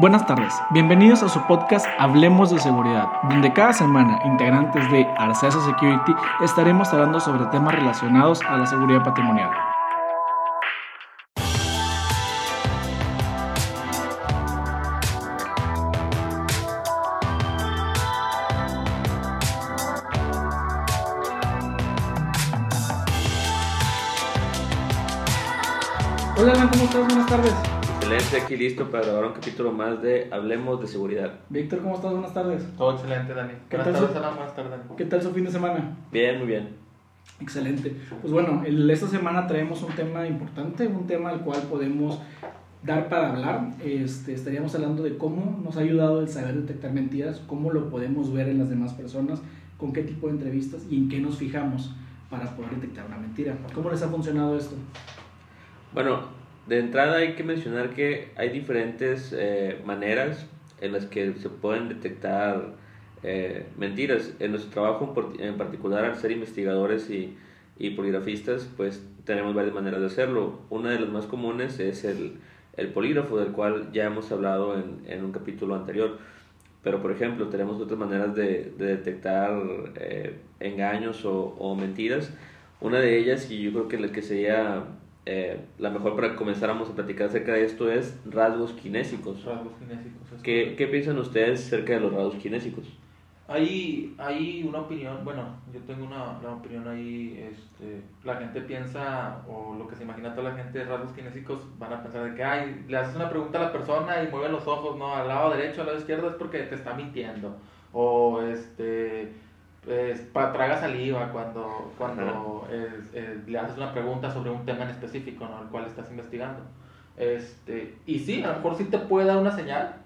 Buenas tardes, bienvenidos a su podcast Hablemos de Seguridad, donde cada semana integrantes de Arcesa Security estaremos hablando sobre temas relacionados a la seguridad patrimonial. Hola, ¿cómo estás? Buenas tardes. Excelente, aquí listo para grabar un capítulo más de Hablemos de Seguridad. Víctor, ¿cómo estás? Buenas tardes. Todo excelente, Dani. ¿Qué Buenas tal tardes, su- Alan. Buenas tardes, Dani. ¿Qué tal su fin de semana? Bien, muy bien. Excelente. Pues bueno, el- esta semana traemos un tema importante, un tema al cual podemos dar para hablar. Este, estaríamos hablando de cómo nos ha ayudado el saber detectar mentiras, cómo lo podemos ver en las demás personas, con qué tipo de entrevistas y en qué nos fijamos para poder detectar una mentira. ¿Cómo les ha funcionado esto? Bueno, de entrada hay que mencionar que hay diferentes eh, maneras en las que se pueden detectar eh, mentiras. En nuestro trabajo en particular, al ser investigadores y, y poligrafistas, pues tenemos varias maneras de hacerlo. Una de las más comunes es el, polígrafo, del cual ya hemos hablado en, un capítulo anterior. Pero, por ejemplo, tenemos otras maneras de, de detectar eh, engaños o, o mentiras. Una de ellas, y yo creo que la que sería eh, la mejor para que comenzáramos a platicar acerca de esto, es rasgos kinésicos. Rasgos kinésicos. ¿Qué. ¿Qué piensan ustedes acerca de los rasgos kinésicos? Hay, hay una opinión, bueno, yo tengo una, una opinión ahí, este, la gente piensa, o lo que se imagina toda la gente de rasgos kinésicos, van a pensar de que, ay, le haces una pregunta a la persona y mueve los ojos, no, al lado derecho, al lado izquierdo, es porque te está mintiendo. O, este, pues, pa- traga saliva cuando, cuando es- es- le haces una pregunta sobre un tema en específico, ¿no? El cual estás investigando. Este, y sí, a lo mejor sí te puede dar una señal,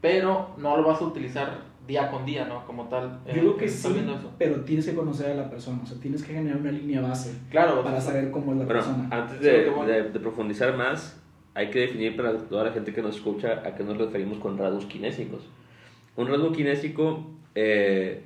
pero no lo vas a utilizar día con día, ¿no? Como tal. Yo eh, creo que sí, pero tienes que conocer a la persona, o sea, tienes que generar una línea base Claro, para saber cómo es la Bueno, persona. antes Sí, de, qué bueno. de- de profundizar más, hay que definir para toda la gente que nos escucha a qué nos referimos con rasgos kinésicos. Un rasgo kinésico eh,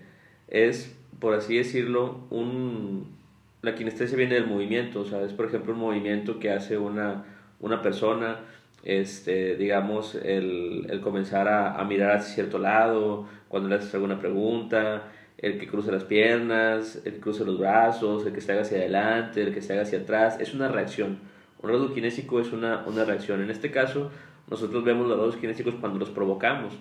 es, por así decirlo, un, la kinestesia viene del movimiento, o sea, es por ejemplo un movimiento que hace una, una persona, este, digamos, el, el comenzar a, a mirar hacia cierto lado, cuando le haces alguna pregunta, el que cruce las piernas, el que cruce los brazos, el que se haga hacia adelante, el que se haga hacia atrás, es una reacción. Un rasgo kinésico es una, una reacción. En este caso, nosotros vemos los rasgos kinésicos cuando los provocamos.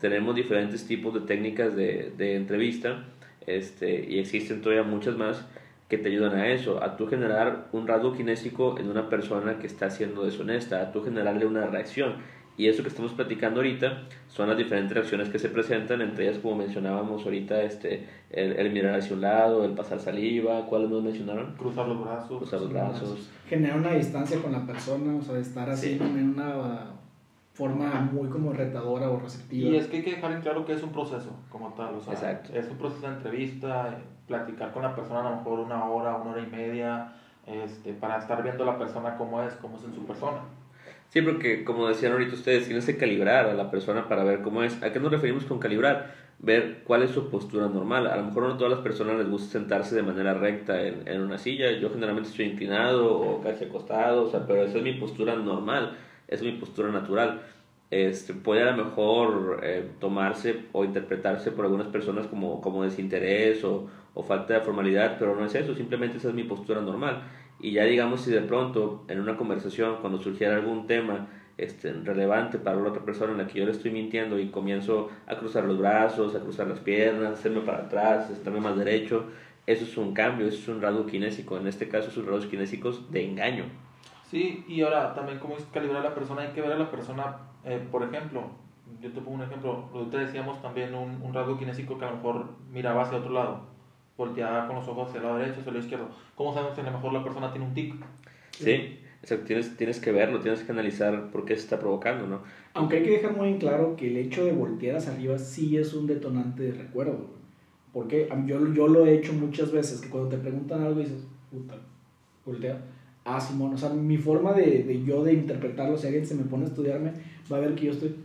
Tenemos diferentes tipos de técnicas de, de entrevista este, y existen todavía muchas más que te ayudan a eso, a tú generar un rasgo kinésico en una persona que está siendo deshonesta, a tú generarle una reacción. Y eso que estamos platicando ahorita son las diferentes reacciones que se presentan, entre ellas, como mencionábamos ahorita, este, el, el mirar hacia un lado, el pasar saliva, ¿cuáles nos mencionaron? cruzar los brazos. Cruzar los brazos. Generar una distancia con la persona, o sea, estar así Sí. en una forma muy como retadora o receptiva. Y es que hay que dejar en claro que es un proceso, como tal. O sea, Exacto. Es un proceso de entrevista, eh, platicar con la persona a lo mejor una hora, una hora y media, este, para estar viendo a la persona cómo es, cómo es en su persona. Sí, porque como decían ahorita ustedes, tienes que calibrar a la persona para ver cómo es. ¿A qué nos referimos con calibrar? Ver cuál es su postura normal. A lo mejor no a todas las personas les gusta sentarse de manera recta en, en una silla. Yo generalmente estoy inclinado o casi acostado, o sea, pero esa es mi postura normal, es mi postura natural. Este, puede a lo mejor eh, tomarse o interpretarse por algunas personas como, como desinterés o, falta de formalidad, pero no es eso, simplemente esa es mi postura normal. Y ya digamos si de pronto en una conversación, cuando surgiera algún tema este, relevante para la otra persona en la que yo le estoy mintiendo y comienzo a cruzar los brazos, a cruzar las piernas, hacerme para atrás, estarme más derecho, eso es un cambio, eso es un rasgo kinésico. En este caso son rasgos kinésicos de engaño. Sí, y ahora también como es calibrar a la persona, hay que ver a la persona, eh, por ejemplo, yo te pongo un ejemplo, ahorita decíamos también un, un rasgo kinésico que a lo mejor miraba hacia otro lado, volteaba con los ojos hacia el lado derecho, hacia el lado izquierdo. ¿Cómo sabemos si a lo mejor la persona tiene un tic? ¿Sí? O sea, tienes, tienes que verlo, tienes que analizar por qué se está provocando, ¿no? Aunque hay que dejar muy en claro que el hecho de voltear hacia arriba sí es un detonante de recuerdo. Porque yo, yo lo he hecho muchas veces, que cuando te preguntan algo dices, puta, voltea. Ah, Simón, o sea, mi forma de, de yo de interpretarlo, si alguien se me pone a estudiarme, va a ver que yo estoy...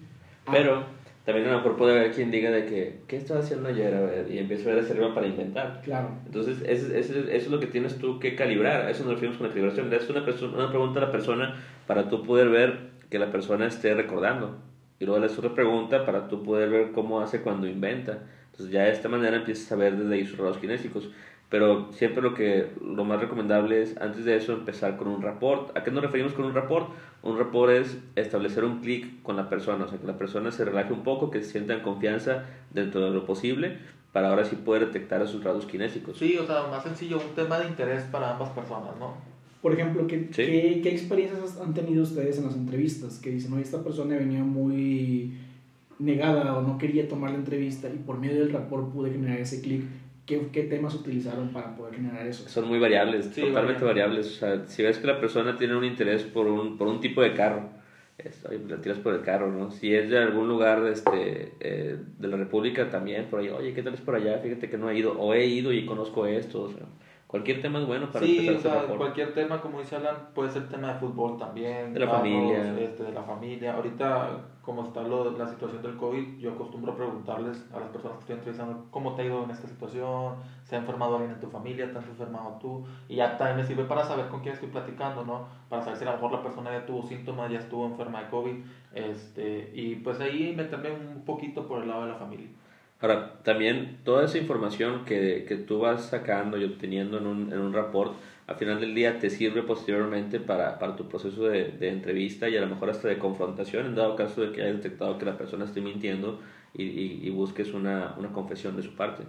ah, Pero también a lo mejor puede haber quien diga de que, ¿qué estás haciendo ayer? A ver, y empieza a ver arriba para inventar. Claro. Entonces, eso, eso, eso es lo que tienes tú que calibrar. Eso nos referimos con la calibración. Le haces una, una pregunta a la persona para tú poder ver que la persona esté recordando. y luego le haces otra pregunta para tú poder ver cómo hace cuando inventa. Entonces ya de esta manera empiezas a ver desde ahí sus rasgos kinésicos. Pero siempre lo que lo más recomendable es antes de eso empezar con un rapport. ¿A qué nos referimos con un rapport? Un rapport es establecer un clic con la persona, o sea, que la persona se relaje un poco, que se sienta en confianza dentro de lo posible para ahora sí poder detectar esos rasgos kinésicos. Sí, o sea, más sencillo, un tema de interés para ambas personas, ¿no? Por ejemplo, ¿qué, Sí. ¿qué, qué experiencias han tenido ustedes en las entrevistas? Que dicen, oye, esta persona venía muy negada o no quería tomar la entrevista y por medio del rapport pude generar ese clic. ¿Qué, ¿Qué temas utilizaron para poder generar eso? Son muy variables, Sí, totalmente variables. variables. O sea, si ves que la persona tiene un interés por un, por un tipo de carro, es, oye, la tiras por el carro, ¿no? Si es de algún lugar este, eh, de la República también, por ahí, oye, ¿qué tal es por allá? Fíjate que no he ido, o he ido y conozco esto, o sea, cualquier tema es bueno para Sí, empezar o sea, rapport. cualquier tema, como dice Alan, puede ser tema de fútbol también. De la carros, familia. Este, de la familia. Ahorita, como está lo, la situación del COVID, yo acostumbro a preguntarles a las personas que estoy entrevistando cómo te ha ido en esta situación, se ha enfermado alguien en tu familia, te has enfermado tú. Y ya también me sirve para saber con quién estoy platicando, ¿no? Para saber si a lo mejor la persona ya tuvo síntomas, ya estuvo enferma de COVID. Este, y pues ahí meterme un poquito por el lado de la familia. Ahora, también toda esa información que, que tú vas sacando y obteniendo en un, en un rapport, al final del día te sirve posteriormente para, para tu proceso de, de entrevista y a lo mejor hasta de confrontación, en dado caso de que hayas detectado que la persona esté mintiendo y, y, y busques una, una confesión de su parte.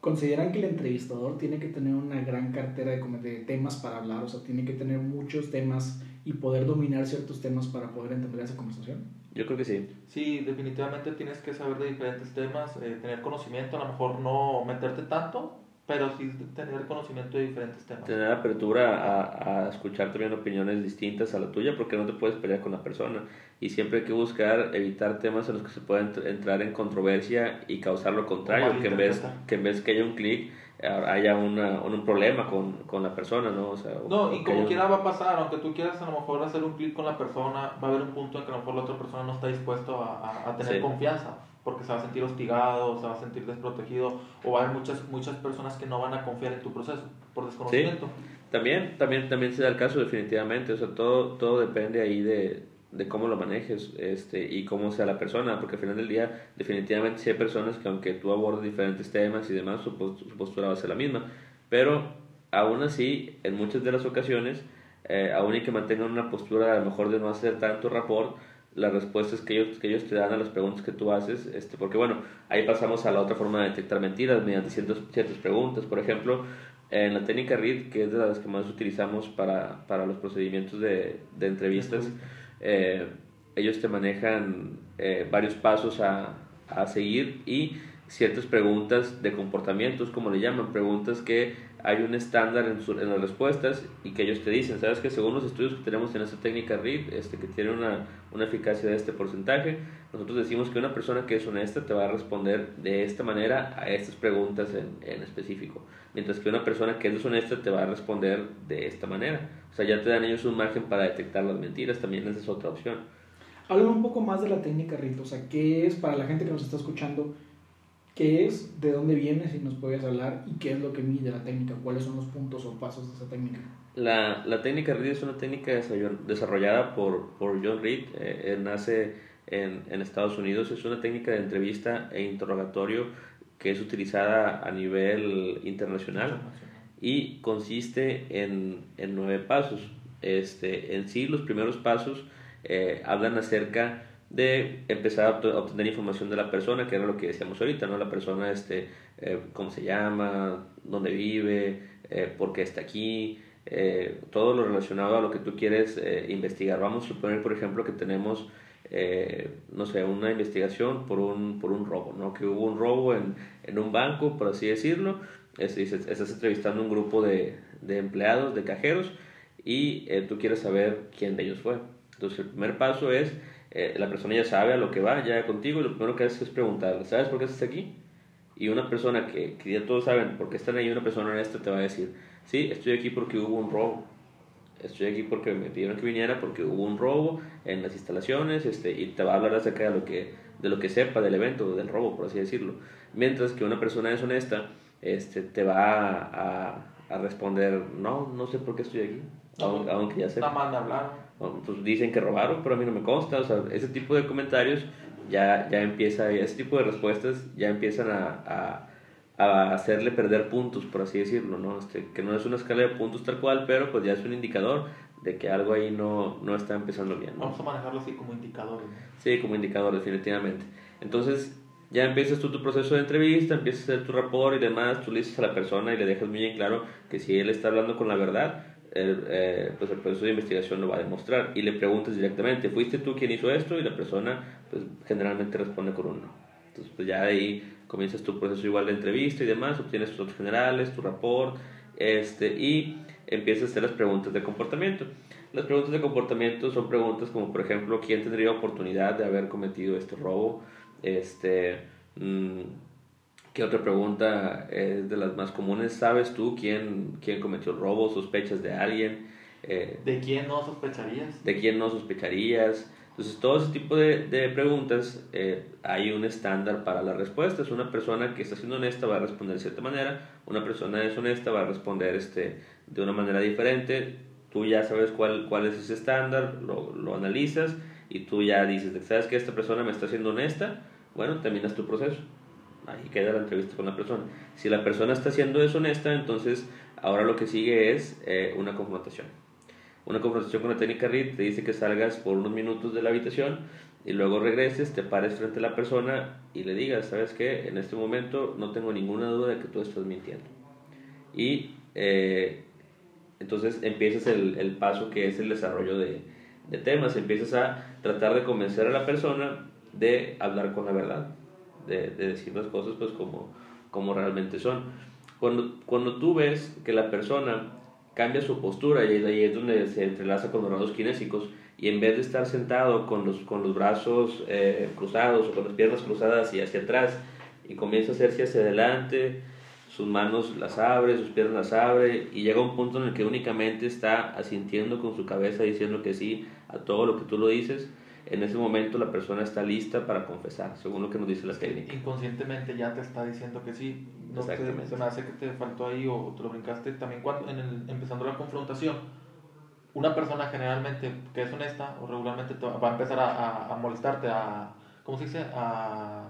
¿Consideran que el entrevistador tiene que tener una gran cartera de, de temas para hablar? O sea, tiene que tener muchos temas y poder dominar ciertos temas para poder entender esa conversación. Yo creo que sí. Sí, definitivamente tienes que saber de diferentes temas, eh, tener conocimiento, a lo mejor no meterte tanto, pero sí tener conocimiento de diferentes temas. Tener apertura a, a escuchar también opiniones distintas a la tuya porque no te puedes pelear con la persona. Y siempre hay que buscar evitar temas en los que se pueda ent- entrar en controversia y causar lo contrario, que en vez que, en vez que haya un clic, haya una, un problema con, con la persona, ¿no? O sea, No, y como haya un- quiera va a pasar, aunque tú quieras a lo mejor hacer un clic con la persona, va a haber un punto en que a lo mejor la otra persona no está dispuesto a, a- a tener Sí. confianza, porque se va a sentir hostigado, se va a sentir desprotegido, o va a haber muchas, muchas personas que no van a confiar en tu proceso por desconocimiento. También, también, también se da el caso definitivamente, o sea, todo, todo depende ahí de, de cómo lo manejes este, y cómo sea la persona, porque al final del día definitivamente sí hay personas que aunque tú abordes diferentes temas y demás, su, pos- su postura va a ser la misma, pero aún así, en muchas de las ocasiones, eh, aún y que mantengan una postura a lo mejor de no hacer tanto rapport, las respuestas que ellos, que ellos te dan a las preguntas que tú haces, este, porque bueno, ahí pasamos a la otra forma de detectar mentiras mediante ciertas, ciertas preguntas, por ejemplo, en la técnica READ, que es de las que más utilizamos para, para los procedimientos de, de entrevistas, eh, ellos te manejan eh, varios pasos a, a seguir y ciertas preguntas de comportamientos, como le llaman, preguntas que hay un estándar en, su- en las respuestas y que ellos te dicen, sabes que según los estudios que tenemos en esta técnica READ, este, que tiene una, una eficacia de este porcentaje, nosotros decimos que una persona que es honesta te va a responder de esta manera a estas preguntas en, en específico, mientras que una persona que es deshonesta te va a responder de esta manera. O sea, ya te dan ellos un margen para detectar las mentiras, también esa es otra opción. Háblame un poco más de la técnica Rito, o sea, ¿qué es para la gente que nos está escuchando? ¿Qué es? ¿De dónde viene? Si nos puedes hablar. ¿Y qué es lo que mide la técnica? ¿Cuáles son los puntos o pasos de esa técnica? La, la técnica READ es una técnica desarroll- desarrollada por, por John Reed, eh, él nace en, en Estados Unidos, es una técnica de entrevista e interrogatorio que es utilizada a nivel internacional y consiste en, en nueve pasos. Este, en sí, los primeros pasos eh, hablan acerca de empezar a obte- a obtener información de la persona, que era lo que decíamos ahorita, ¿no? La persona, este, eh, cómo se llama, dónde vive, eh, por qué está aquí, eh, todo lo relacionado a lo que tú quieres eh, investigar. Vamos a suponer, por ejemplo, que tenemos, eh, no sé, una investigación por un, por un robo, ¿no? Que hubo un robo en, en un banco, por así decirlo. Es decir, estás entrevistando un grupo de, de empleados, de cajeros, y eh, tú quieres saber quién de ellos fue. Entonces, el primer paso es, eh, la persona ya sabe a lo que va, ya contigo, y lo primero que haces es preguntarle, ¿sabes por qué estás aquí? Y una persona que, que ya todos saben por qué están ahí, una persona honesta te va a decir, sí, estoy aquí porque hubo un robo. Estoy aquí porque me pidieron que viniera porque hubo un robo en las instalaciones este, y te va a hablar acerca de lo que, de lo que sepa del evento, del robo, por así decirlo. Mientras que una persona deshonesta este, te va a, a responder, no, no sé por qué estoy aquí, aunque, aunque ya sepa. me hablaron. pues dicen que robaron, pero a mí no me consta, o sea, ese tipo de comentarios ya, ya empieza, ese tipo de respuestas ya empiezan a, a, hacerle perder puntos, por así decirlo, ¿no? Este, que no es una escala de puntos tal cual, pero pues ya es un indicador de que algo ahí no, no está empezando bien. Vamos a manejarlo así como indicador. Sí, como indicador, definitivamente. Entonces, ya empiezas tú tu proceso de entrevista, empiezas a hacer tu rapport y demás, tú le dices a la persona y le dejas muy bien claro que si él está hablando con la verdad, el, eh, pues el proceso de investigación lo va a demostrar y le preguntas directamente, ¿fuiste tú quien hizo esto? Y la persona pues generalmente responde con un no. Entonces pues ya ahí comienzas tu proceso igual de entrevista y demás, obtienes tus datos generales, tu rapport, este, y empiezas a hacer las preguntas de comportamiento. Las preguntas de comportamiento son preguntas como, por ejemplo, ¿quién tendría oportunidad de haber cometido este robo? Este, mm, ¿Qué otra pregunta es de las más comunes? ¿Sabes tú quién, quién cometió el robo? ¿Sospechas de alguien? Eh, ¿De quién no sospecharías? ¿De quién no sospecharías? Entonces, todo ese tipo de, de preguntas, eh, hay un estándar para las respuestas. Una persona que está siendo honesta va a responder de cierta manera, una persona deshonesta va a responder este, de una manera diferente. Tú ya sabes cuál, cuál es ese estándar, lo, lo analizas y tú ya dices, ¿sabes que esta persona me está siendo honesta? Bueno, terminas tu proceso. Ahí queda la entrevista con la persona. Si la persona está siendo deshonesta, entonces ahora lo que sigue es eh, una confrontación una confrontación con la técnica RIT te dice que salgas por unos minutos de la habitación y luego regreses, te pares frente a la persona y le digas, ¿sabes qué? En este momento no tengo ninguna duda de que tú estás mintiendo. Y eh, entonces empiezas el, el, paso que es el desarrollo de, de, temas, empiezas a tratar de convencer a la persona de hablar con la verdad, de, de decir las cosas pues como, como realmente son. Cuando, cuando tú ves que la persona cambia su postura y ahí es donde se entrelaza con los rasgos kinésicos y en vez de estar sentado con los, con los brazos eh, cruzados o con las piernas cruzadas y hacia atrás y comienza a hacerse hacia adelante, sus manos las abre, sus piernas las abre y llega un punto en el que únicamente está asintiendo con su cabeza diciendo que sí a todo lo que tú lo dices, en ese momento la persona está lista para confesar, según lo que nos dice la técnica. Inconscientemente ya te está diciendo que sí. No te, se me hace que te faltó ahí o te lo brincaste también cuando en el, empezando la confrontación. Una persona generalmente que es honesta o regularmente va a empezar a, a, molestarte, a. ¿Cómo se dice? A.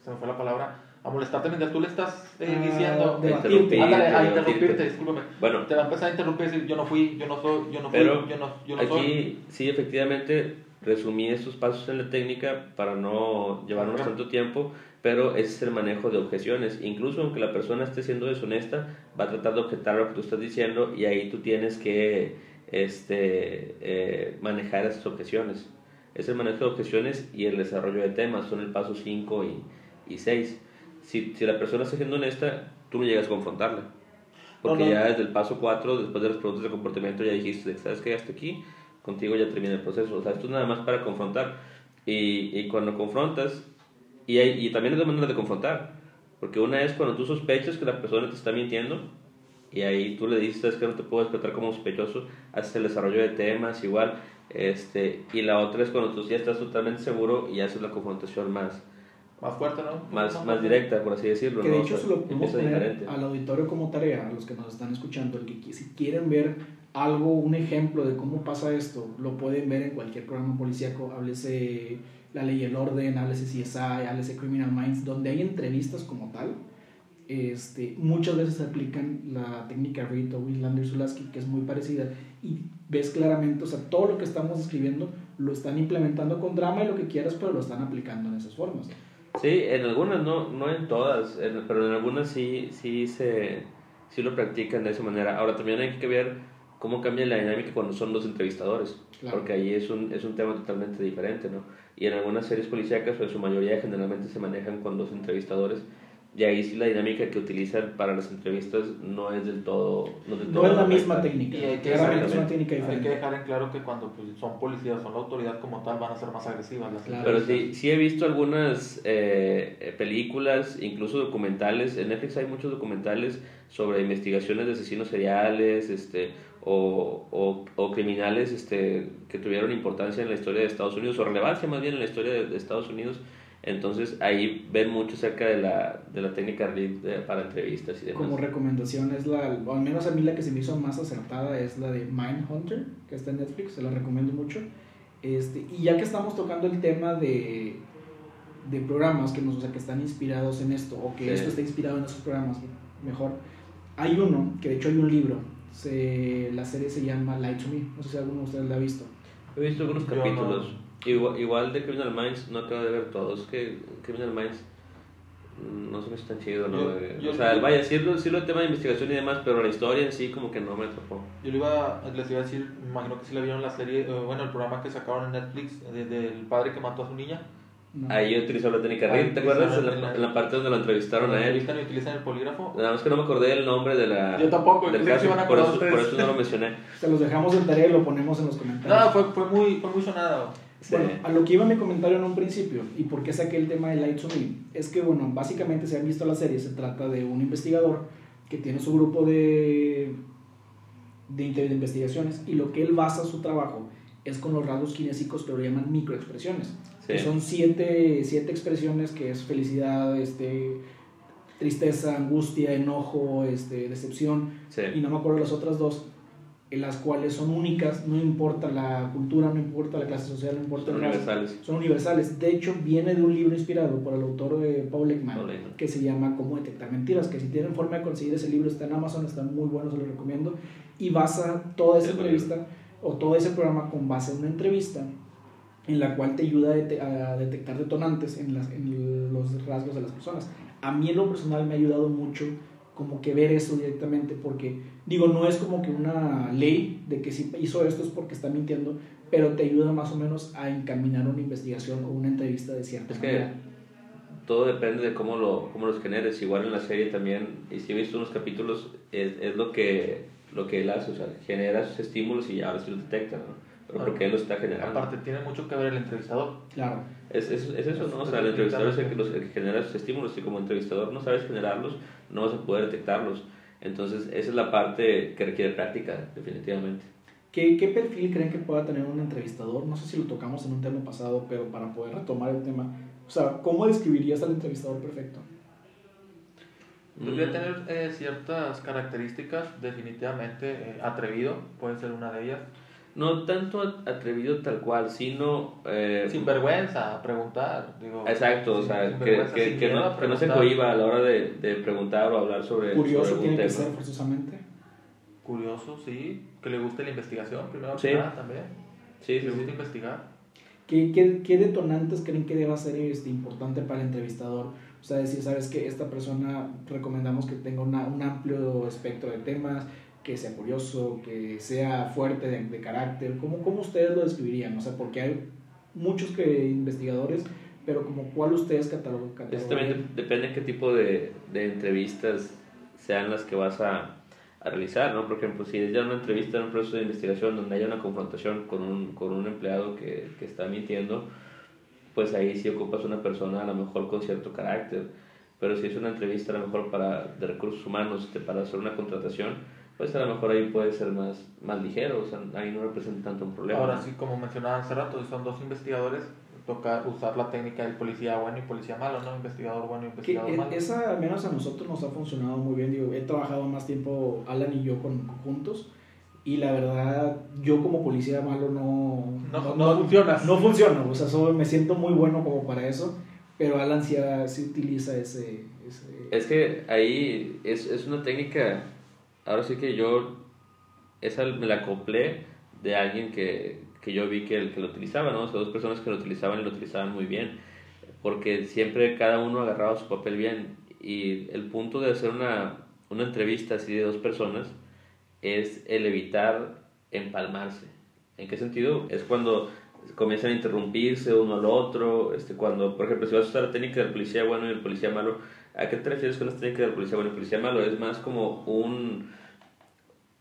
Se me fue la palabra a molestarte mientras tú le estás eh, ah, diciendo, a interrumpirte, a interrumpirte, discúlpame. Bueno, te va a empezar a interrumpir y decir, yo no fui, yo no soy, yo no fui, pero yo no, yo no aquí, soy. sí, efectivamente, resumí estos pasos en la técnica para no llevarnos tanto tiempo, pero ese es el manejo de objeciones. Incluso aunque la persona esté siendo deshonesta, va a tratar de objetar lo que tú estás diciendo y ahí tú tienes que este, eh, manejar esas objeciones. Es el manejo de objeciones y el desarrollo de temas, son el paso 5 y 6. Si, si la persona está siendo honesta, tú no llegas a confrontarla. Porque ya desde el paso 4, después de las preguntas de comportamiento, ya dijiste, ¿sabes qué? Hasta aquí contigo ya termina el proceso. O sea, esto es nada más para confrontar. Y, y cuando confrontas, y, y también es la manera de confrontar. Porque una es cuando tú sospechas que la persona te está mintiendo, y ahí tú le dices, que no te puedo despertar como sospechoso, haces el desarrollo de temas igual. Este, y la otra es cuando tú ya estás totalmente seguro y haces la confrontación más, más fuerte, ¿no? Más, más directa, por así decirlo. Que de hecho se lo podemos poner al auditorio como tarea, a los que nos están escuchando, el que si quieren ver algo, un ejemplo de cómo pasa esto, lo pueden ver en cualquier programa policíaco, háblese La Ley y el Orden, háblese CSI, háblese Criminal Minds, donde hay entrevistas como tal. Este, muchas veces aplican la técnica Reed o Wislander Zulaski, que es muy parecida, y ves claramente, o sea, todo lo que estamos escribiendo lo están implementando con drama y lo que quieras, pero lo están aplicando en esas formas. Sí, en algunas, no, no en todas, pero en algunas sí, sí, se, sí lo practican de esa manera. Ahora también hay que ver cómo cambia la dinámica cuando son dos entrevistadores, porque ahí es un, es un tema totalmente diferente, ¿no? Y en algunas series policíacas, pues en su mayoría generalmente se manejan con dos entrevistadores, y ahí sí la dinámica que utilizan para las entrevistas no es del todo... No, del todo es la misma técnica. Y hay que, dejar, es una técnica diferente. hay que dejar en claro que cuando pues, son policías, son la autoridad como tal, van a ser más agresivas las claro. Pero sí, sí he visto algunas eh, películas, incluso documentales. En Netflix hay muchos documentales sobre investigaciones de asesinos seriales, este, o, o, o, criminales este, que tuvieron importancia en la historia de Estados Unidos, o relevancia más bien en la historia de, de Estados Unidos, Entonces ahí ven mucho acerca de la, de la técnica de- para entrevistas y demás. Como recomendación es la, o al menos a mí la que se me hizo más acertada es la de Mindhunter, que está en Netflix, se la recomiendo mucho. Este, y ya que estamos tocando el tema de, de programas que, nos, o sea, que están inspirados en esto, o que Sí. esto está inspirado en esos programas, mejor, hay uno, que de hecho hay un libro, se, la serie se llama Light to Me, no sé si alguno de ustedes la ha visto. He visto algunos Yo capítulos. Igual, igual de Criminal Minds, no acabo de ver todos. que Criminal Minds mm, no se me hace tan chido, ¿no? Yo- Eh, yo- o sea, vaya, sí lo, sí lo tema de investigación y demás, pero la historia en sí como que no me atrapó. Yo le iba, les iba a decir, me imagino que sí la vieron la serie, eh, bueno, el programa que sacaron en Netflix de- del padre que mató a su niña. ¿no? Ahí utilizó la técnica RIT, ¿te acuerdas? En la, el- en la parte donde lo entrevistaron a él. entrevistan y utilizan el polígrafo. Nada más que no me acordé del nombre de la, Yo tampoco, del caso, a por eso, por eso no lo mencioné. Se los dejamos en tarea y lo ponemos en los comentarios. No, fue, fue, muy, fue muy sonado. Sí. Bueno, a lo que iba mi comentario en un principio y por qué saqué el tema de Light to Me es que, bueno, básicamente si han visto la serie, se trata de un investigador que tiene su grupo de, de, de investigaciones y lo que él basa su trabajo es con los rasgos kinésicos que lo llaman microexpresiones. Que Sí. son siete, siete expresiones que es felicidad, este, tristeza, angustia, enojo, este, decepción Sí. y no me acuerdo las otras dos, las cuales son únicas, no importa la cultura, no importa la clase social, no importa Son raza, universales. son universales. De hecho, viene de un libro inspirado por el autor de Paul Ekman, Paul Ekman. que se llama Cómo detectar mentiras, que si tienen forma de conseguir ese libro está en Amazon, está muy bueno, se lo recomiendo, y basa toda esa entrevista o todo ese programa con base en una entrevista en la cual te ayuda a, dete- a detectar detonantes en, las, en los rasgos de las personas. A mí en lo personal me ha ayudado mucho como que ver eso directamente porque digo, no es como que una ley de que si hizo esto es porque está mintiendo, pero te ayuda más o menos a encaminar una investigación o una entrevista de cierta Es que manera. todo depende de cómo, lo, cómo los generes. Igual en la serie también, y si he visto unos capítulos, es, es lo, que, lo que él hace, o sea, genera sus estímulos y ahora sí los detecta, ¿no? Pero Claro. porque él lo está generando. Aparte, tiene mucho que ver el entrevistador. Claro. Es, es, es eso, ¿no? O sea, el entrevistador es el que, los, el que genera sus estímulos y como entrevistador no sabes generarlos, no vas a poder detectarlos. Entonces, esa es la parte que requiere práctica, definitivamente. ¿Qué, ¿Qué perfil creen que pueda tener un entrevistador? No sé si lo tocamos en un tema pasado, pero para poder retomar el tema, o sea, ¿cómo describirías al entrevistador perfecto? Debería tener eh, ciertas características, definitivamente eh, atrevido, puede ser una de ellas. No tanto at- atrevido tal cual, sino... eh, Sin vergüenza, a preguntar. Digo, Exacto, o sea, que, que, no, que no se cohiba a la hora de, de preguntar o hablar sobre, Curioso sobre tiene que ser forzosamente. Curioso, sí. Que le guste la investigación, primero Sí. que nada también. Sí, le sí. guste investigar. ¿Qué, qué, qué detonantes creen que deba ser este, importante para el entrevistador? O sea, decir, sabes que esta persona recomendamos que tenga una- un amplio espectro de temas, que sea curioso, que sea fuerte de, de carácter. ¿Cómo, ¿Cómo ustedes lo describirían? O sea, porque hay muchos que investigadores, pero como cuál ustedes catalogan. Eso también de- depende qué tipo de, de entrevistas sean las que vas a, a realizar, ¿no? Por ejemplo, si es ya una entrevista en un proceso de investigación donde haya una confrontación con un, con un empleado que, que está mintiendo, pues ahí sí ocupas una persona a lo mejor con cierto carácter. Pero si es una entrevista a lo mejor para, de recursos humanos, para hacer una contratación, pues a lo mejor ahí puede ser más, más ligero, o sea, ahí no representa tanto un problema. Ahora ¿no? sí, como mencionaba hace rato, son dos investigadores, toca usar la técnica del policía bueno y policía malo, ¿no? Investigador bueno y Que investigador e- malo. esa al menos a nosotros nos ha funcionado muy bien. Digo, he trabajado más tiempo Alan y yo con, juntos y la verdad yo como policía malo no No- no funcionas. No funciona, o sea, soy- me siento muy bueno como para eso, pero Alan sí, sí utiliza ese... ese- Es que ahí es, es una técnica, ahora sí que yo, esa me la acoplé de alguien que, que yo vi que, que lo utilizaba, ¿no? O sea, dos personas que lo utilizaban y lo utilizaban muy bien, porque siempre cada uno agarraba su papel bien y el punto de hacer una, una entrevista así de dos personas es el evitar empalmarse. ¿En qué sentido? Es cuando comienzan a interrumpirse uno al otro, este, cuando, por ejemplo, si vas a usar la técnica del policía bueno y el policía malo, ¿a qué te refieres con la técnica del policía bueno el policía malo? Es más como un,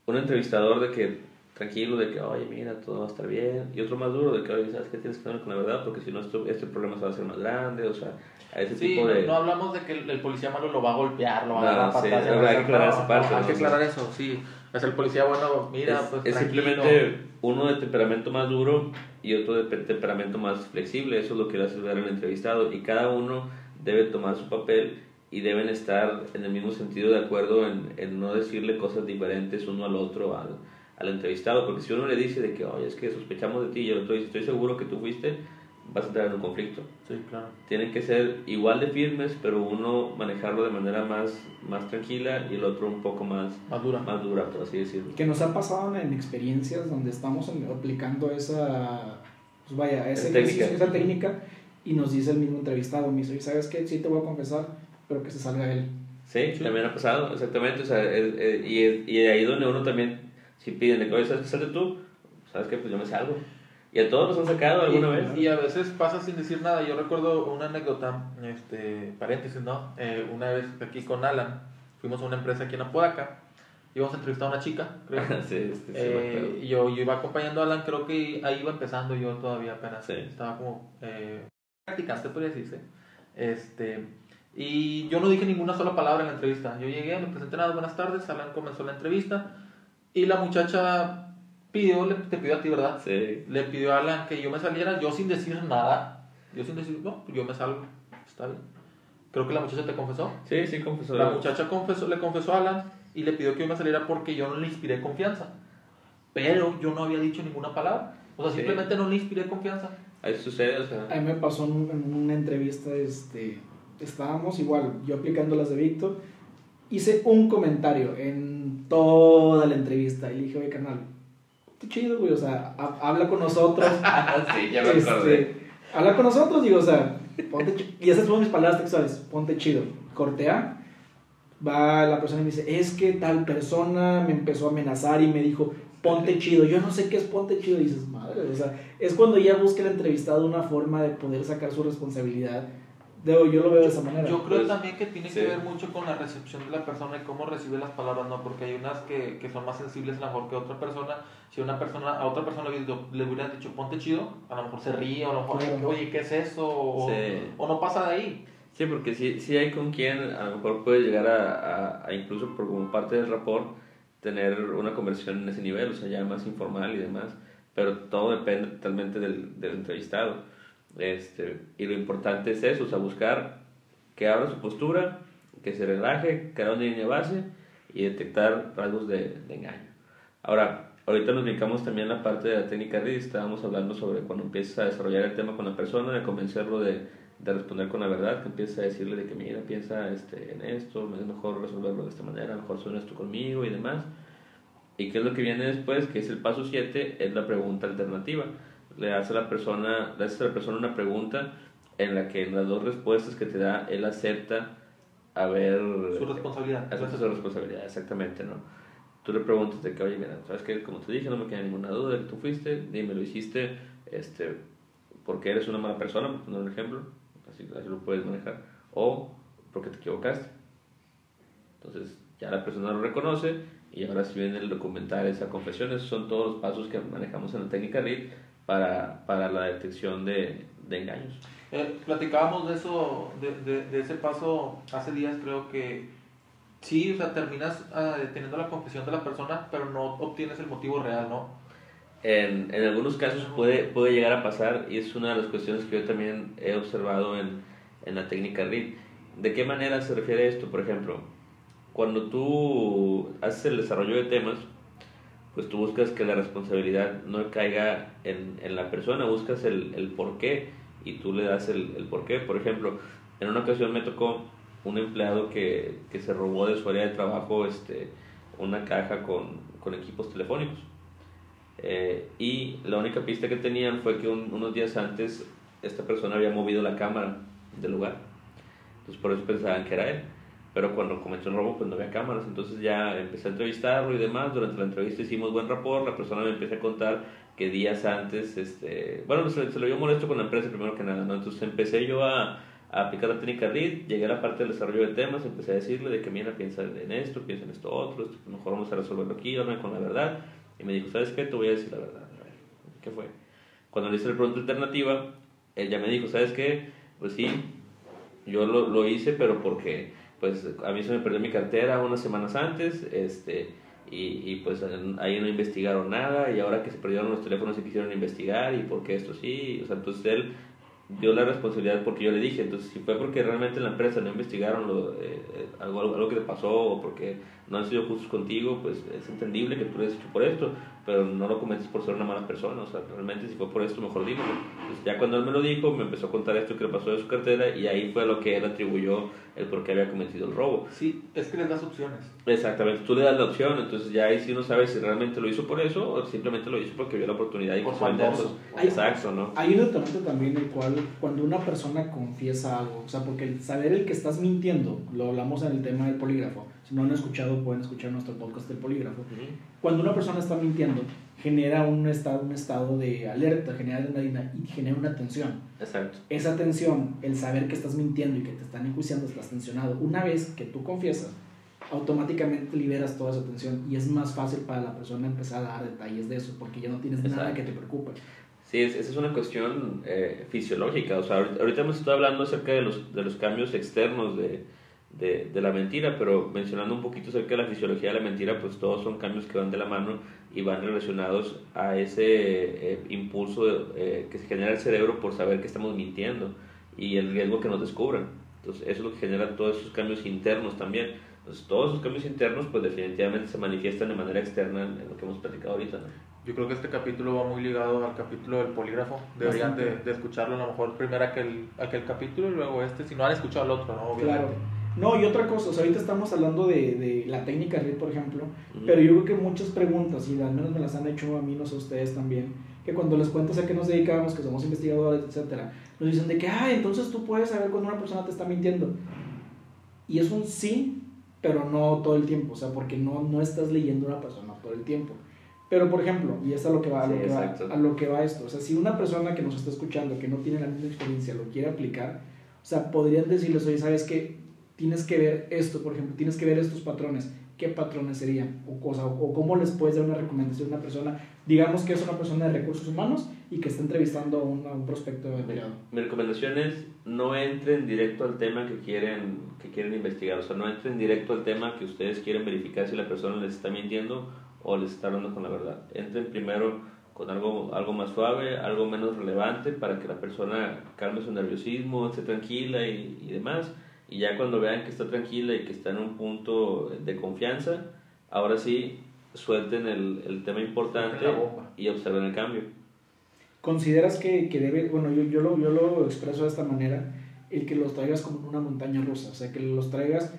un entrevistador de que tranquilo de que, oye, mira, todo va a estar bien. Y otro más duro de que, oye, ¿sabes qué? Tienes que hablar con la verdad porque si no, esto, este problema se va a hacer más grande. O sea, a ese Sí, tipo de... no hablamos de que el, el policía malo lo va a golpear, lo va No, a dar a sí, patadas. hay que aclarar esa parte, Hay ¿no? que aclarar eso, sí. Es el policía bueno, mira, es, pues es tranquilo. simplemente uno de temperamento más duro y otro de pe- temperamento más flexible. Eso es lo que le hace ver al entrevistado. Y cada uno debe tomar su papel y deben estar en el mismo sentido de acuerdo en, en no decirle cosas diferentes uno al otro al, al entrevistado. Porque si uno le dice de que, oye, es que sospechamos de ti y el otro dice, estoy seguro que tú fuiste, vas a entrar en un conflicto. Sí, claro. Tienen que ser igual de firmes, pero uno manejarlo de manera más, más tranquila y el otro un poco más, Más dura. más dura, por así decirlo. Que nos ha pasado en experiencias donde estamos en- aplicando esa, pues vaya, esa, técnica. esa técnica y nos dice el mismo entrevistado, me dice, "Oye, ¿sabes qué? Sí te voy a confesar, pero que se salga él. Sí, Sí. también ha pasado, exactamente. O sea, es- es- y, es- y ahí donde uno también, si piden de que, oye, ¿sabes qué? Salte tú, ¿sabes qué? Pues yo me salgo. Y a todos los han sacado alguna y, vez. y a veces pasa sin decir nada. Yo recuerdo una anécdota, este, paréntesis, ¿no? Eh, una vez aquí con Alan, fuimos a una empresa aquí en Apodaca, íbamos a entrevistar a una chica, creo. sí, sí, sí, me Eh, y yo, yo iba acompañando a Alan, creo que ahí iba empezando yo todavía apenas. Sí. Estaba como eh, practicante, podría decirse. Este, y yo no dije ninguna sola palabra en la entrevista. Yo llegué, me presenté nada, buenas tardes, Alan comenzó la entrevista y la muchacha pidió, le, te pidió a ti, ¿verdad? Sí. Le pidió a Alan que yo me saliera, yo sin decir nada. Yo sin decir, no, pues yo me salgo. Está bien. Creo que la muchacha te confesó. Sí, sí, confesó. La muchacha confesó, le confesó a Alan y le pidió que yo me saliera porque yo no le inspiré confianza. Pero yo no había dicho ninguna palabra. O sea, Sí. simplemente no le inspiré confianza. Ahí sucede, o sea. A mí me pasó en, en una entrevista, este, estábamos igual, yo aplicando las de Víctor, hice un comentario en toda la entrevista y le dije, oye, carnal, qué chido, güey, o sea, ha- habla con nosotros. sí, ya me Este, habla con nosotros, digo, o sea, ponte y esas fueron mis palabras textuales, ponte chido, cortea, va la persona y me dice, es que tal persona me empezó a amenazar y me dijo, ponte chido, yo no sé qué es ponte chido, y dices, madre, o sea, es cuando ya busca el entrevistado una forma de poder sacar su responsabilidad, Yo lo veo de esa manera. Yo creo Pues, también que tiene sí. que ver mucho con la recepción de la persona y cómo recibe las palabras, ¿no? Porque hay unas que, que son más sensibles a lo mejor que otra persona. Si una persona, a otra persona le hubiera- le hubieran dicho ponte chido, a lo mejor se ríe, o a lo mejor, Claro. oye, ¿qué es eso? O, Sí. o no pasa de ahí. Sí, porque sí, sí hay con quien a lo mejor puede llegar a, a- a incluso por como parte del rapport, tener una conversión en ese nivel, o sea, ya más informal y demás, pero todo depende totalmente del, del entrevistado. Este, y lo importante es eso, o sea, buscar que abra su postura, que se relaje, crear una línea base y detectar rasgos de, de engaño. Ahora, ahorita nos dedicamos también a la parte de la técnica RID, estábamos hablando sobre cuando empiezas a desarrollar el tema con la persona, de convencerlo de, de responder con la verdad, que empiezas a decirle de que mira, piensa este, en esto, es mejor resolverlo de esta manera, mejor son esto conmigo y demás. ¿Y qué es lo que viene después? Que es el paso 7, es la pregunta alternativa. Le hace a la persona, le haces a la persona una pregunta en la que en las dos respuestas que te da, él acepta haber... Su responsabilidad. Acepta su responsabilidad, exactamente, ¿no? Tú le preguntas de que, oye, mira, ¿sabes qué? Como te dije, no me queda ninguna duda de que tú fuiste, dime, lo hiciste, este, porque eres una mala persona, por poner un ejemplo, así, así lo puedes manejar, o porque te equivocaste. Entonces, ya la persona lo reconoce y ahora si viene el documentar esa confesión, esos son todos los pasos que manejamos en la técnica RID para, para la detección de, de engaños. Eh, platicábamos de eso, de, de, de ese paso hace días, creo que sí, o sea, terminas ah, teniendo la confesión de la persona, pero no obtienes el motivo real, ¿no? En, en algunos casos puede, puede llegar a pasar y es una de las cuestiones que yo también he observado en, en la técnica RID. ¿De qué manera se refiere esto? Por ejemplo, cuando tú haces el desarrollo de temas, pues tú buscas que la responsabilidad no caiga en, en la persona, buscas el, el por qué y tú le das el, el por qué. Por ejemplo, en una ocasión me tocó un empleado que, que se robó de su área de trabajo este, una caja con, con equipos telefónicos. Eh, y la única pista que tenían fue que un- unos días antes esta persona había movido la cámara del lugar. Entonces por eso pensaban que era él. Pero cuando cometió el robo pues no había cámaras. Entonces ya empecé a entrevistarlo y demás. Durante la entrevista hicimos buen rapport. La persona me empieza a contar que días antes, este, bueno, se, se lo vio molesto con la empresa primero que nada, ¿no? Entonces empecé yo a, a aplicar la técnica RID, llegué a la parte del desarrollo de temas, empecé a decirle de que mira, piensa en esto, piensa en esto otro, esto, mejor vamos a resolverlo aquí, hablan con la verdad. Y me dijo, ¿sabes qué? Te voy a decir la verdad. A ver, ¿qué fue? Cuando le hice la pregunta alternativa, él ya me dijo, ¿sabes qué? Pues sí, yo lo, lo hice, pero porque pues a mí se me perdió mi cartera unas semanas antes, este, y, y pues ahí no investigaron nada, y ahora que se perdieron los teléfonos se quisieron investigar, y porque esto sí, o sea, entonces él dio la responsabilidad porque yo le dije. Entonces, si fue porque realmente en la empresa no investigaron lo, eh, eh, algo, algo, que te pasó o porque no han sido justos contigo, pues es entendible que tú lo hayas hecho por esto, pero no lo cometes por ser una mala persona. O sea, realmente si fue por esto, mejor dímelo. Entonces, ya cuando él me lo dijo, me empezó a contar esto que le pasó de su cartera y ahí fue lo que él atribuyó el por qué había cometido el robo. Sí, es que le das opciones. Exactamente, tú le das la opción, entonces ya ahí sí no sabes si realmente lo hizo por eso o simplemente lo hizo porque vio la oportunidad y por quiso venderlo. Exacto, ¿no? Hay un detonante también el cual cuando una persona confiesa algo, o sea, porque el saber el que estás mintiendo, lo hablamos en el tema del polígrafo, no han escuchado pueden escuchar nuestro podcast del polígrafo, cuando una persona está mintiendo genera un estado, un estado de alerta, genera una, y genera una tensión. Exacto. Esa tensión, el saber que estás mintiendo y que te están enjuiciando, estás tensionado, una vez que tú confiesas, automáticamente liberas toda esa tensión y es más fácil para la persona empezar a dar detalles de eso porque ya no tienes nada que te preocupe. Sí, esa es una cuestión eh, fisiológica. O sea, ahorita hemos estado hablando acerca de los, de los cambios externos de, de, de, la mentira, pero mencionando un poquito acerca de la fisiología de la mentira, pues todos son cambios que van de la mano y van relacionados a ese eh, impulso eh, que se genera el cerebro por saber que estamos mintiendo y el riesgo que nos descubran. Entonces, eso es lo que genera todos esos cambios internos también. Entonces, todos esos cambios internos, pues definitivamente se manifiestan de manera externa en, lo que hemos platicado ahorita. ¿no? Yo creo que este capítulo va muy ligado al capítulo del polígrafo. Deberían de, de, escucharlo a lo mejor primero aquel, aquel capítulo y luego este, si no han escuchado el otro, ¿no? Obviamente. Claro. No, y otra cosa, o sea, ahorita estamos hablando de, de la técnica RIT, por ejemplo, pero yo creo que muchas preguntas, y al menos me las han hecho a mí, no sé ustedes también, que cuando les cuento a qué nos dedicamos, que somos investigadores, etcétera, nos dicen de que, ah, entonces tú puedes saber cuando una persona te está mintiendo. Y es un sí, pero no todo el tiempo, o sea, porque no, no estás leyendo a una persona todo el tiempo. Pero, por ejemplo, y es a lo que va, a lo, sí, que va, a lo que va esto, o sea, si una persona que nos está escuchando, que no tiene la misma experiencia, lo quiere aplicar, o sea, podrían decirles, oye, ¿sabes qué? Tienes que ver esto, por ejemplo, tienes que ver estos patrones. ¿Qué patrones serían? O, cosa, o cómo les puedes dar una recomendación a una persona, digamos que es una persona de recursos humanos y que está entrevistando a un, a un prospecto de empleado. Mi recomendación es no entren directo al tema que quieren, que quieren investigar, o sea, no entren directo al tema que ustedes quieren verificar si la persona les está mintiendo o les está hablando con la verdad. Entren primero con algo, algo más suave, algo menos relevante para que la persona calme su nerviosismo, esté tranquila y, y demás y ya cuando vean que está tranquila y que está en un punto de confianza, ahora sí suelten el, el tema importante y observen el cambio. ¿Consideras que, que debe, bueno, yo, yo, lo, yo lo expreso de esta manera, el que los traigas como una montaña rusa, o sea, que los traigas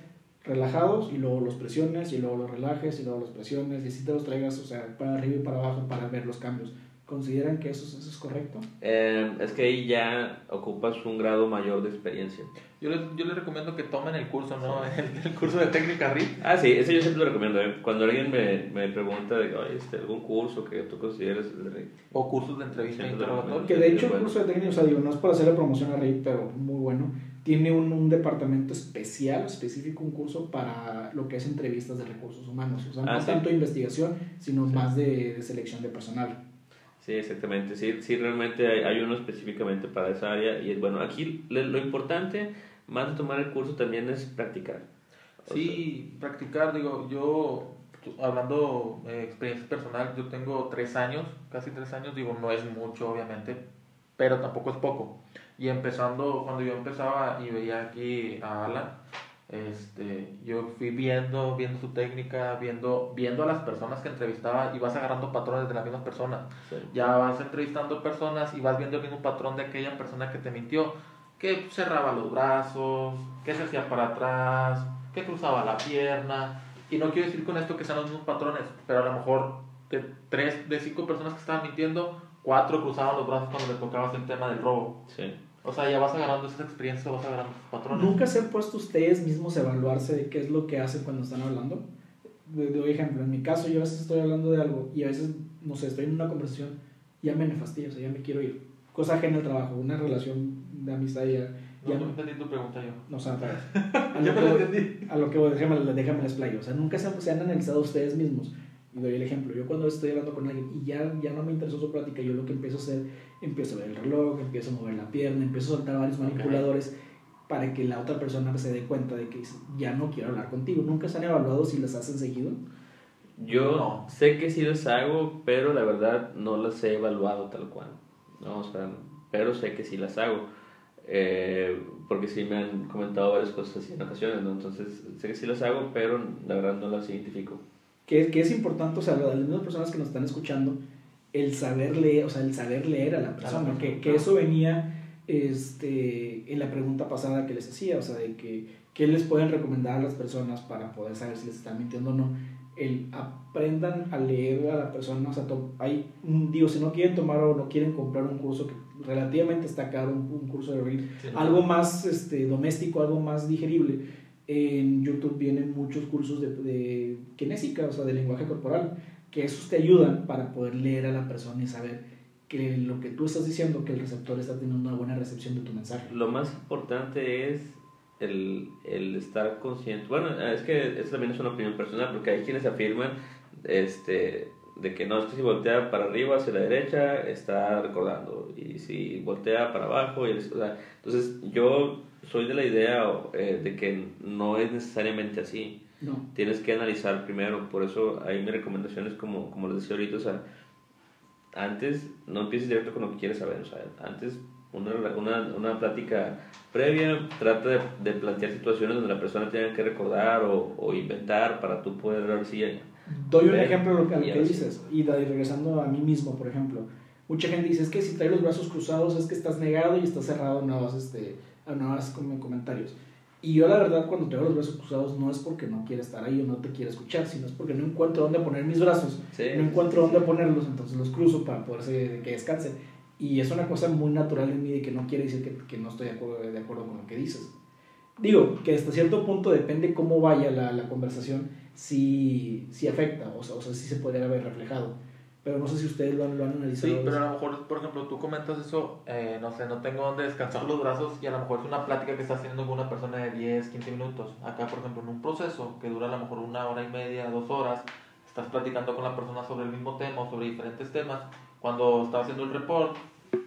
relajados y luego los presiones y luego los relajes y luego los presiones y así te los traigas, o sea, para arriba y para abajo para ver los cambios. ¿Consideran que eso, eso es correcto? Eh, es que ahí ya ocupas un grado mayor de experiencia. Yo les, yo les recomiendo que tomen el curso, ¿no? El, el curso de técnica RIT. Ah, sí, ese yo siempre lo recomiendo. ¿eh? Cuando alguien me, me pregunta de este, algún curso que tú consideres el RIT. O cursos de entrevista interrogatorio. Que de hecho el curso de técnica, o sea, digo, no es para hacerle promoción a RIT, pero muy bueno. Tiene un, un, departamento especial, específico, un curso para lo que es entrevistas de recursos humanos. O sea, ah, no ¿sí? tanto investigación, sino sí. más de, de selección de personal. Sí, exactamente. Sí, sí realmente hay, hay, uno específicamente para esa área. Y bueno, aquí lo importante, más de tomar el curso, también es practicar. O sí, sea, practicar. Digo, yo, hablando de eh, experiencia personal, yo tengo tres años, casi tres años. Digo, no es mucho, obviamente, pero tampoco es poco. Y empezando, cuando yo empezaba y veía aquí a Alan, este, yo fui viendo, viendo su técnica, viendo, viendo a las personas que entrevistaba y vas agarrando patrones de las mismas personas. Sí. Ya vas entrevistando personas y vas viendo el mismo patrón de aquella persona que te mintió, que cerraba los brazos, que se hacía para atrás, que cruzaba la pierna. Y no quiero decir con esto que sean los mismos patrones, pero a lo mejor de tres, de cinco personas que estaban mintiendo, cuatro cruzaban los brazos cuando le tocabas el tema del robo. Sí. O sea, ya vas agarrando esa experiencia, vas agarrando esos patrones. ¿Nunca se han puesto ustedes mismos a evaluarse de qué es lo que hacen cuando están hablando? De, de ejemplo, en mi caso yo a veces estoy hablando de algo y a veces, no sé, estoy en una conversación y ya me nefastidio, o sea, ya me quiero ir. Cosa ajena al trabajo, una relación de amistad ya... No, ya no entendí tu pregunta yo. No, o sea, a, lo que, a lo que voy, déjame, déjame les playo. O sea, nunca se, se han analizado ustedes mismos Y doy el ejemplo. Yo cuando estoy hablando con alguien y ya, ya no me interesó su plática, yo lo que empiezo a hacer, empiezo a ver el reloj, empiezo a mover la pierna, empiezo a soltar varios manipuladores para que la otra persona se dé cuenta de que ya no quiero hablar contigo. ¿Nunca se han evaluado si las hacen seguido? Yo sé que sí las hago, pero la verdad no las he evaluado tal cual. No, o sea, pero sé que sí las hago. Eh, porque sí me han comentado varias cosas así en ocasiones, ¿no? Entonces, sé que sí las hago, pero la verdad no las identifico. Que, que es importante, o sea, las mismas personas que nos están escuchando, el saber leer, o sea, el saber leer a la persona, que, que eso venía este, en la pregunta pasada que les hacía, o sea, de que, ¿qué les pueden recomendar a las personas para poder saber si les están mintiendo o no? El aprendan a leer a la persona, o sea, hay, digo, si no quieren tomar o no quieren comprar un curso que relativamente está caro, un, curso de reír, algo más este, doméstico, algo más digerible, en YouTube vienen muchos cursos de, de kinésica, o sea, de lenguaje corporal, que esos te ayudan para poder leer a la persona y saber que lo que tú estás diciendo, que el receptor está teniendo una buena recepción de tu mensaje. Lo más importante es el, el estar consciente. Bueno, es que eso también es una opinión personal, porque hay quienes afirman este, de que no, es que si voltea para arriba, hacia la derecha, está recordando, y si voltea para abajo, y o sea, entonces yo soy de la idea eh, de que no es necesariamente así. No. Tienes que analizar primero, por eso ahí mi recomendación es como, como les decía ahorita, o sea, antes no empieces directo con lo que quieres saber, o sea, antes una, una, una plática previa, trata de, de, plantear situaciones donde la persona tenga que recordar o, o inventar para tú poder ver si... Doy un ejemplo de lo que, que dices, y regresando a mí mismo, por ejemplo, mucha gente dice, es que si traes los brazos cruzados es que estás negado y estás cerrado a nuevos, este, a nuevos comentarios. Y yo la verdad cuando tengo los brazos cruzados no es porque no quiera estar ahí o no te quiera escuchar, sino es porque no encuentro dónde poner mis brazos, no encuentro dónde ponerlos, entonces los cruzo para poder que descanse. Y es una cosa muy natural en mí de que no quiere decir que, que no estoy de acuerdo, de acuerdo con lo que dices. Digo, que hasta cierto punto depende cómo vaya la, la conversación, si, si afecta, o sea, o sea, si se podría haber reflejado pero no sé si ustedes lo han, lo han analizado. Sí, pero a lo mejor, por ejemplo, tú comentas eso, eh, no sé, no tengo dónde descansar los brazos y a lo mejor es una plática que estás teniendo con una persona de 10, 15 minutos. Acá, por ejemplo, en un proceso que dura a lo mejor una hora y media, dos horas, estás platicando con la persona sobre el mismo tema o sobre diferentes temas. Cuando estás haciendo el report,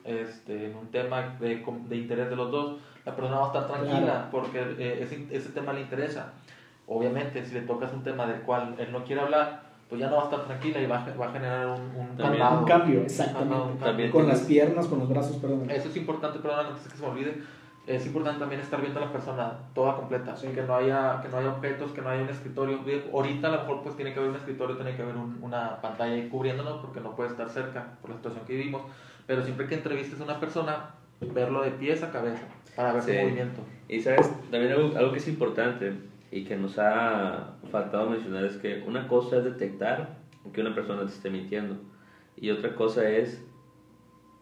este, en un tema de, de interés de los dos, la persona va a estar tranquila porque eh, ese, ese tema le interesa. Obviamente, si le tocas un tema del cual él no quiere hablar, pues ya no va a estar tranquila y va, va a generar un, un, un cambio, exactamente. con las piernas, con los brazos, perdón. Eso es importante, perdón, antes que se me olvide. Es importante también estar viendo a la persona toda completa, que, no haya, que no haya objetos, que no haya un escritorio. Ahorita a lo mejor pues tiene que haber un escritorio, tiene que haber una pantalla ahí cubriéndonos porque no puede estar cerca por la situación que vivimos. Pero siempre que entrevistes a una persona, verlo de pies a cabeza para ver su movimiento. Y sabes, también algo, algo que es importante y que nos ha faltado mencionar es que una cosa es detectar que una persona te esté mintiendo y otra cosa es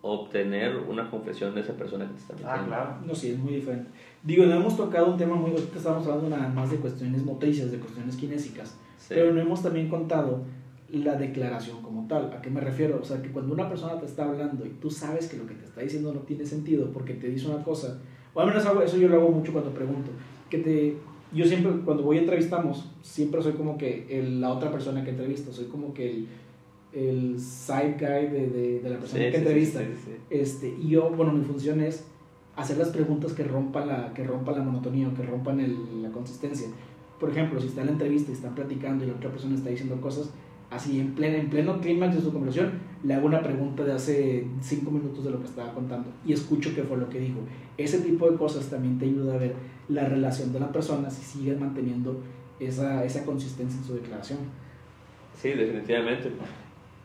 obtener una confesión de esa persona que te está ah, mintiendo. Ah, claro. No, sí, es muy diferente. Digo, no hemos tocado un tema muy... Estamos hablando nada más de cuestiones motrices, de cuestiones kinésicas, pero no hemos también contado la declaración como tal. ¿A qué me refiero? O sea, que cuando una persona te está hablando y tú sabes que lo que te está diciendo no tiene sentido porque te dice una cosa, o al menos eso yo lo hago mucho cuando pregunto, que te yo siempre, cuando voy a entrevistamos, siempre soy como que el, la otra persona que entrevisto, soy como que el, el side guy de, de, de la persona que entrevista. este, y yo, bueno, mi función es hacer las preguntas que rompan la, que rompan la monotonía o que rompan el, la consistencia. Por ejemplo, si está en la entrevista y están platicando y la otra persona está diciendo cosas, así en pleno, en pleno clímax de su conversación, le hago una pregunta de hace cinco minutos de lo que estaba contando y escucho qué fue lo que dijo. Ese tipo de cosas también te ayuda a ver la relación de la persona si sigue manteniendo esa, esa consistencia en su declaración. Sí, definitivamente.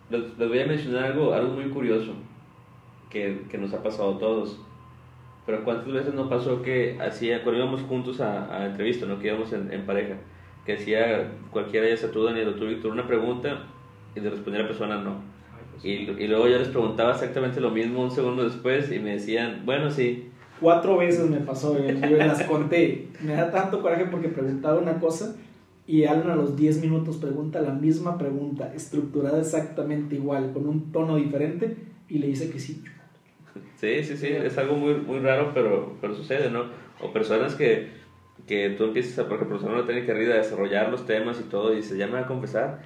Les, voy a mencionar algo, algo muy curioso que, que, nos ha pasado a todos. Pero ¿cuántas veces nos pasó que hacía, cuando íbamos juntos a, entrevista, ¿no? que íbamos en, pareja, que hacía cualquiera ya se ni el doctor Víctor una pregunta y le respondía la persona no. Y, y, luego yo les preguntaba exactamente lo mismo un segundo después y me decían, bueno, sí. Cuatro veces me pasó, yo las conté. Me da tanto coraje porque preguntaba una cosa y Alan a los 10 minutos pregunta la misma pregunta, estructurada exactamente igual, con un tono diferente y le dice que sí. Sí, sí, sí, es algo muy, muy raro, pero, pero sucede, ¿no? O personas que que tú empiezas a, por ejemplo, no tiene que ir a desarrollar los temas y todo, y me va a confesar,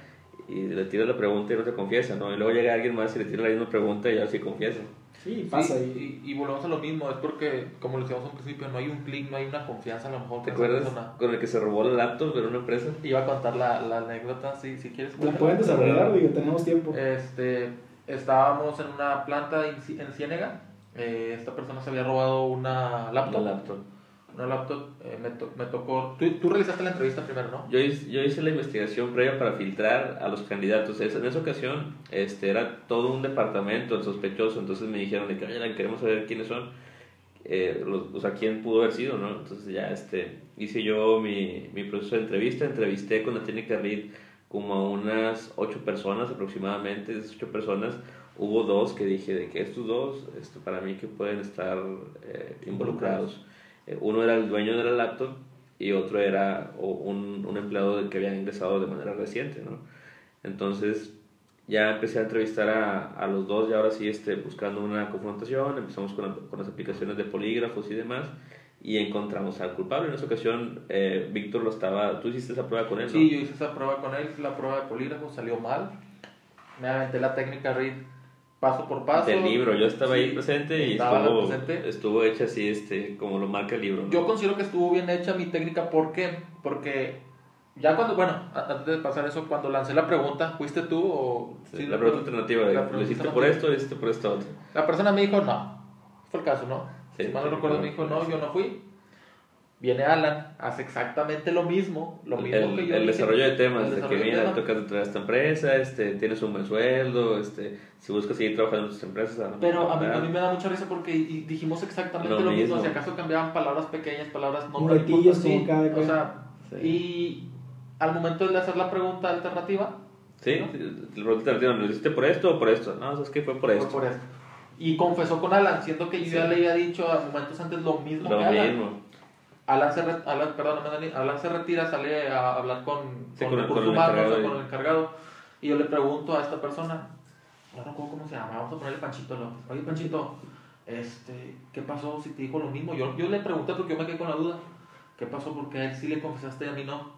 y le tiras la pregunta y no te confiesa, ¿no? Y luego llega alguien más y le tira la misma pregunta y ya sí confiesa. Sí, pasa. Sí, y, y volvemos a lo mismo, es porque, como lo decíamos al principio, no hay un clic, no hay una confianza a lo mejor. ¿Te acuerdas persona. con el que se robó la laptop en una empresa? Iba a contar la, la anécdota, si, si quieres. La cuéntala. pueden desarrollar, digo, tenemos tiempo. Este, estábamos en una planta en, Ci- en Ciénega. eh, esta persona se había robado una laptop. La laptop. Una laptop. eh, me, to- me tocó. Tú, tú realizaste la entrevista primero, ¿no? Yo hice, yo hice la investigación previa para filtrar a los candidatos. Es- En esa ocasión este, era todo un departamento el sospechoso, entonces me dijeron de que "Oye, queremos saber quiénes son, eh, los- o sea, quién pudo haber sido, ¿no? Entonces ya este, hice yo mi, mi proceso de entrevista, entrevisté con la técnica RID como a unas ocho personas aproximadamente, de esas ocho personas hubo dos que dije de que estos dos, este, para mí que pueden estar eh, involucrados. Eh, uno era el dueño de la laptop y otro era un, un empleado que había ingresado de manera reciente, ¿no? Entonces ya empecé a entrevistar a, a los dos y ahora sí este, buscando una confrontación, empezamos con, la- con las aplicaciones de polígrafos y demás y encontramos al culpable. En esa ocasión eh, Víctor lo estaba, tú hiciste esa prueba con él, ¿no? Sí, yo hice esa prueba con él, la prueba de polígrafo, salió mal. Me aventé la técnica RID paso por paso. Del libro, yo estaba ahí Sí, presente y estuvo, presente. estuvo hecha así, este, como lo marca el libro. ¿no? Yo considero que estuvo bien hecha mi técnica, ¿por qué? Porque ya cuando, bueno, antes de pasar eso, cuando lancé la pregunta, ¿fuiste tú o...? Sí, sí, la pregunta alternativa, la lo pregunta hiciste por esto, lo hiciste por esto otro. La persona me dijo no. Fue el caso, ¿no? Si mal no recuerdo, me dijo no, yo no fui. Viene Alan, hace exactamente lo mismo, lo mismo el, que yo el dije. desarrollo de temas, de que mira, temas. tocas entrar a esta empresa, este, tienes un buen sueldo, este, si buscas seguir trabajando en tus empresas. a Pero a mí, a mí me da mucha risa porque dijimos exactamente lo, Lo mismo. mismo. Si acaso cambiaban palabras pequeñas, palabras no como cada O sea, Sí. y al momento de hacer la pregunta alternativa, Sí, ¿no? sí, la pregunta alternativa, ¿lo hiciste por esto o por esto? No, es que fue por fue esto. por esto. Y confesó con Alan, siendo que yo ya Sí. le había dicho a momentos antes lo mismo Lo que Alan. mismo. Alan se, re- Alan, perdón, Dani, Alan se retira, sale a hablar con, Sí, con, con el- recursos con el humanos encargado o con el encargado. Y yo le pregunto a esta persona, no recuerdo cómo se llama, vamos a ponerle Panchito López. Oye, Panchito, este, ¿qué pasó si te dijo lo mismo? Yo, yo le pregunté porque yo me quedé con la duda. ¿Qué pasó? Porque a él sí le confesaste y a mí no.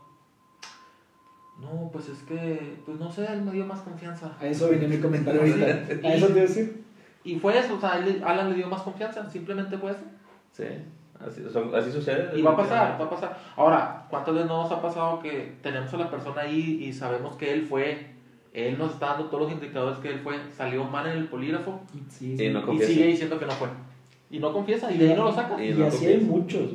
No, pues es que, pues no sé, él me dio más confianza. A eso venía mi comentario ahorita. A eso te a decir. Y fue eso, o sea, él- Alan le dio más confianza, simplemente fue eso. Sí, así, o sea, así sucede. Y va a pasar, va a pasar. Ahora, ¿cuántas veces no nos ha pasado que tenemos a la persona ahí y sabemos que él fue, él nos está dando todos los indicadores que él fue, salió mal en el polígrafo Sí, Y no sigue diciendo que no fue? Y no confiesa y de ahí no lo saca. Y Y no así hay muchos.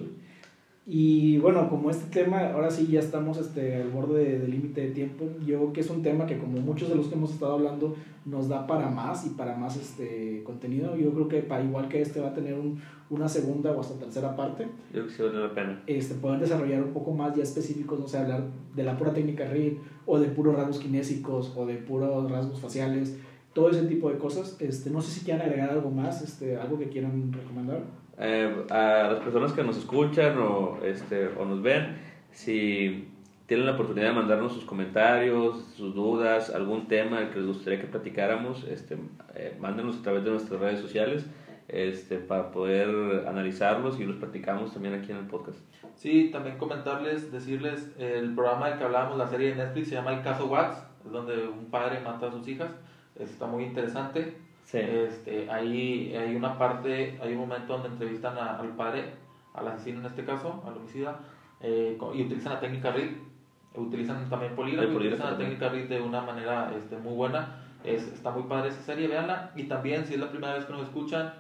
Y bueno, como este tema, ahora sí ya estamos este, al borde de- del límite de tiempo. Yo creo que es un tema que como muchos de los que hemos estado hablando nos da para más y para más este contenido. Yo creo que para igual que este va a tener un- una segunda o hasta tercera parte. Yo creo que sí vale la pena. Este, poder desarrollar un poco más ya específicos, no sé, hablar de la pura técnica RID o de puros rasgos kinésicos o de puros rasgos faciales, todo ese tipo de cosas. Este, no sé si quieran agregar algo más, este, algo que quieran recomendar. Eh, a las personas que nos escuchan o, este, o nos ven, si tienen la oportunidad de mandarnos sus comentarios, sus dudas, algún tema que les gustaría que platicáramos, este, eh, mándenos a través de nuestras redes sociales este, para poder analizarlos y los platicamos también aquí en el podcast. Sí, también comentarles, decirles, el programa del que hablábamos, la serie de Netflix, se llama El Caso Wax, es donde un padre mata a sus hijas, está muy interesante. Sí. Este, ahí hay una parte, hay un momento donde entrevistan a- al padre, al asesino en este caso, al homicida, eh, y utilizan la técnica RID, utilizan también polígrafo, utilizan la técnica RID de una manera este, muy buena. Es, está muy padre esa serie, véanla. Y también, si es la primera vez que nos escuchan,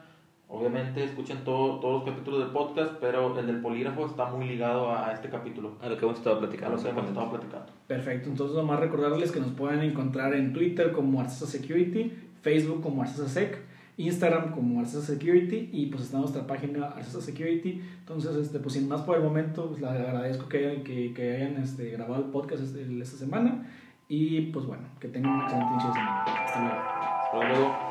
obviamente escuchen todo- todos los capítulos del podcast, pero el del polígrafo está muy ligado a, a este capítulo, A lo que hemos estado a platicando. lo que hemos estado platicando. Perfecto, entonces nomás recordarles que nos pueden encontrar en Twitter como Arcesa Security, Facebook como Arcesa Sec, Instagram como Arcesa Security y pues está nuestra página Arcesa Security. Entonces, este, pues sin más por el momento, pues les agradezco que hayan, que, hayan este, grabado el podcast este- esta semana y pues bueno, que tengan una excelente inicio de semana. Hasta luego. Hasta luego.